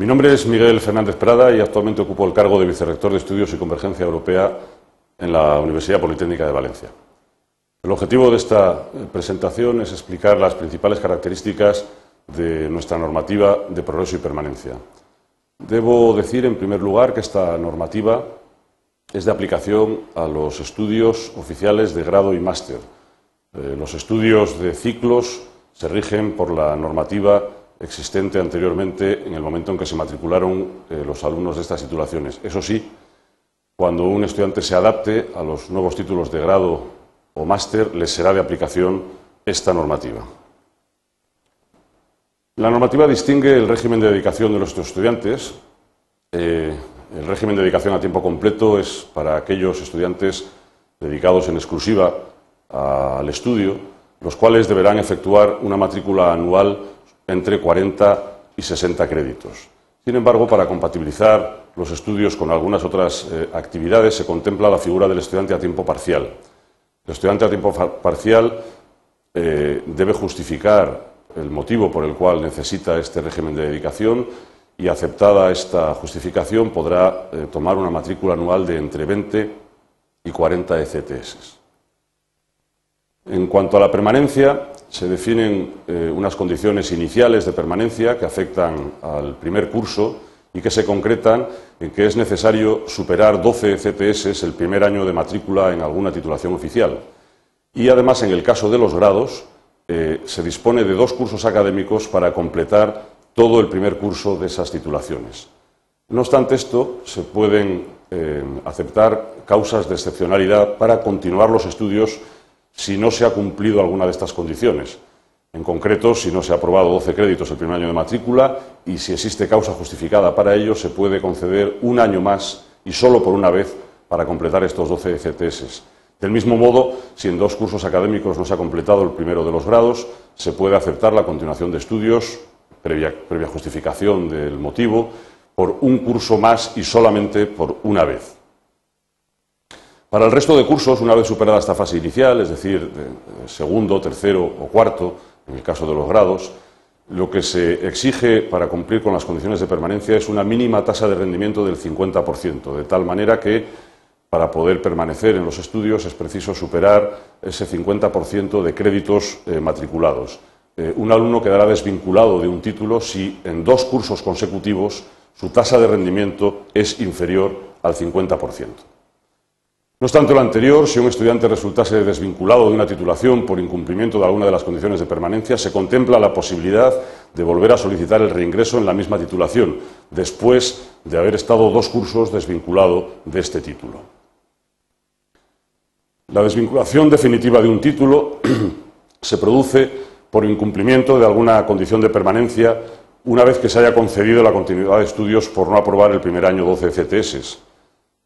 Mi nombre es Miguel Fernández Prada y actualmente ocupo el cargo de vicerrector de Estudios y Convergencia Europea en la Universidad Politécnica de Valencia. El objetivo de esta presentación es explicar las principales características de nuestra normativa de progreso y permanencia. Debo decir, en primer lugar, que esta normativa es de aplicación a los estudios oficiales de grado y máster. Eh, los estudios de ciclos se rigen por la normativa existente anteriormente en el momento en que se matricularon eh, los alumnos de estas titulaciones. Eso sí, cuando un estudiante se adapte a los nuevos títulos de grado o máster, les será de aplicación esta normativa. La normativa distingue el régimen de dedicación de nuestros estudiantes. Eh, el régimen de dedicación a tiempo completo es para aquellos estudiantes dedicados en exclusiva al estudio, los cuales deberán efectuar una matrícula anual entre 40 y 60 créditos. Sin embargo, para compatibilizar los estudios con algunas otras eh, actividades, se contempla la figura del estudiante a tiempo parcial. El estudiante a tiempo parcial eh, debe justificar el motivo por el cual necesita este régimen de dedicación y, aceptada esta justificación, podrá eh, tomar una matrícula anual de entre 20 y 40 ECTS. En cuanto a la permanencia, se definen eh, unas condiciones iniciales de permanencia que afectan al primer curso y que se concretan en que es necesario superar 12 CTS el primer año de matrícula en alguna titulación oficial. Y además, en el caso de los grados, eh, se dispone de dos cursos académicos para completar todo el primer curso de esas titulaciones. No obstante esto, se pueden eh, aceptar causas de excepcionalidad para continuar los estudios si no se ha cumplido alguna de estas condiciones. En concreto, si no se ha aprobado 12 créditos el primer año de matrícula y si existe causa justificada para ello, se puede conceder un año más y solo por una vez para completar estos 12 ECTS. Del mismo modo, si en dos cursos académicos no se ha completado el primero de los grados, se puede aceptar la continuación de estudios, previa, previa justificación del motivo, por un curso más y solamente por una vez. Para el resto de cursos, una vez superada esta fase inicial, es decir, segundo, tercero o cuarto, en el caso de los grados, lo que se exige para cumplir con las condiciones de permanencia es una mínima tasa de rendimiento del 50%, de tal manera que para poder permanecer en los estudios es preciso superar ese 50% de créditos eh, matriculados. Eh, un alumno quedará desvinculado de un título si en dos cursos consecutivos su tasa de rendimiento es inferior al 50%. No obstante lo anterior, si un estudiante resultase desvinculado de una titulación por incumplimiento de alguna de las condiciones de permanencia, se contempla la posibilidad de volver a solicitar el reingreso en la misma titulación, después de haber estado dos cursos desvinculado de este título. La desvinculación definitiva de un título se produce por incumplimiento de alguna condición de permanencia una vez que se haya concedido la continuidad de estudios por no aprobar el primer año 12 CTS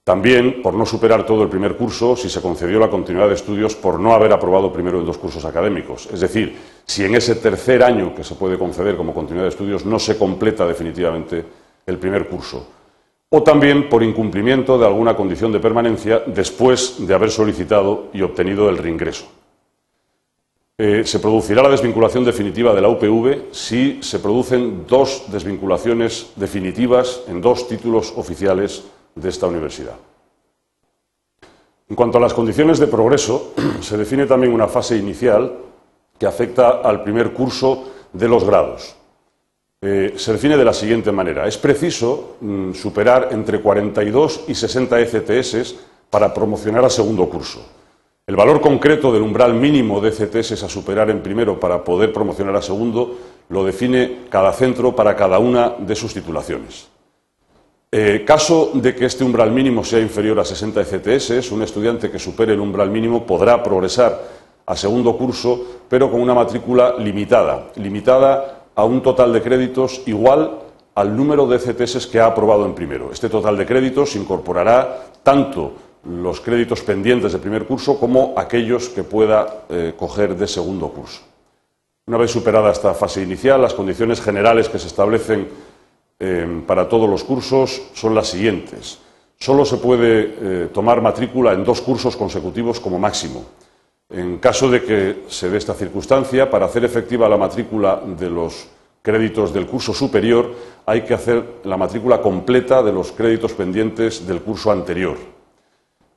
también, por no superar todo el primer curso, si se concedió la continuidad de estudios por no haber aprobado primero en dos cursos académicos. Es decir, si en ese tercer año que se puede conceder como continuidad de estudios no se completa definitivamente el primer curso. O también por incumplimiento de alguna condición de permanencia después de haber solicitado y obtenido el reingreso. Eh, se producirá la desvinculación definitiva de la UPV si se producen dos desvinculaciones definitivas en dos títulos oficiales de esta universidad. En cuanto a las condiciones de progreso, se define también una fase inicial que afecta al primer curso de los grados. Eh, se define de la siguiente manera. Es preciso mm, superar entre 42 y 60 ECTS para promocionar al segundo curso. El valor concreto del umbral mínimo de ECTS a superar en primero para poder promocionar a segundo lo define cada centro para cada una de sus titulaciones. Eh, caso de que este umbral mínimo sea inferior a 60 ECTS, un estudiante que supere el umbral mínimo podrá progresar a segundo curso, pero con una matrícula limitada, limitada a un total de créditos igual al número de ECTS que ha aprobado en primero. Este total de créditos incorporará tanto los créditos pendientes del primer curso como aquellos que pueda eh, coger de segundo curso. Una vez superada esta fase inicial, las condiciones generales que se establecen Em, para todos los cursos son las siguientes. Solo se puede eh, tomar matrícula en dos cursos consecutivos como máximo. En caso de que se dé esta circunstancia, para hacer efectiva la matrícula de los créditos del curso superior, hay que hacer la matrícula completa de los créditos pendientes del curso anterior.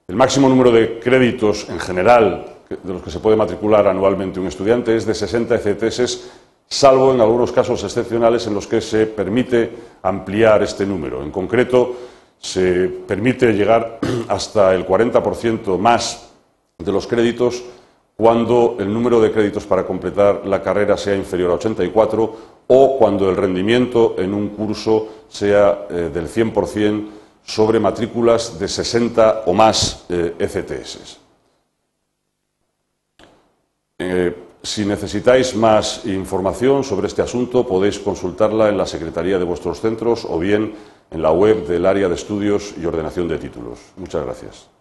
El máximo número de créditos en general de los que se puede matricular anualmente un estudiante es de 60 ECTS, salvo en algunos casos excepcionales en los que se permite ampliar este número. En concreto, se permite llegar hasta el 40% más de los créditos cuando el número de créditos para completar la carrera sea inferior a 84 o cuando el rendimiento en un curso sea eh, del 100% sobre matrículas de 60 o más eh, ECTS. Eh, si necesitáis más información sobre este asunto, podéis consultarla en la Secretaría de vuestros centros o bien en la web del Área de Estudios y Ordenación de Títulos. Muchas gracias.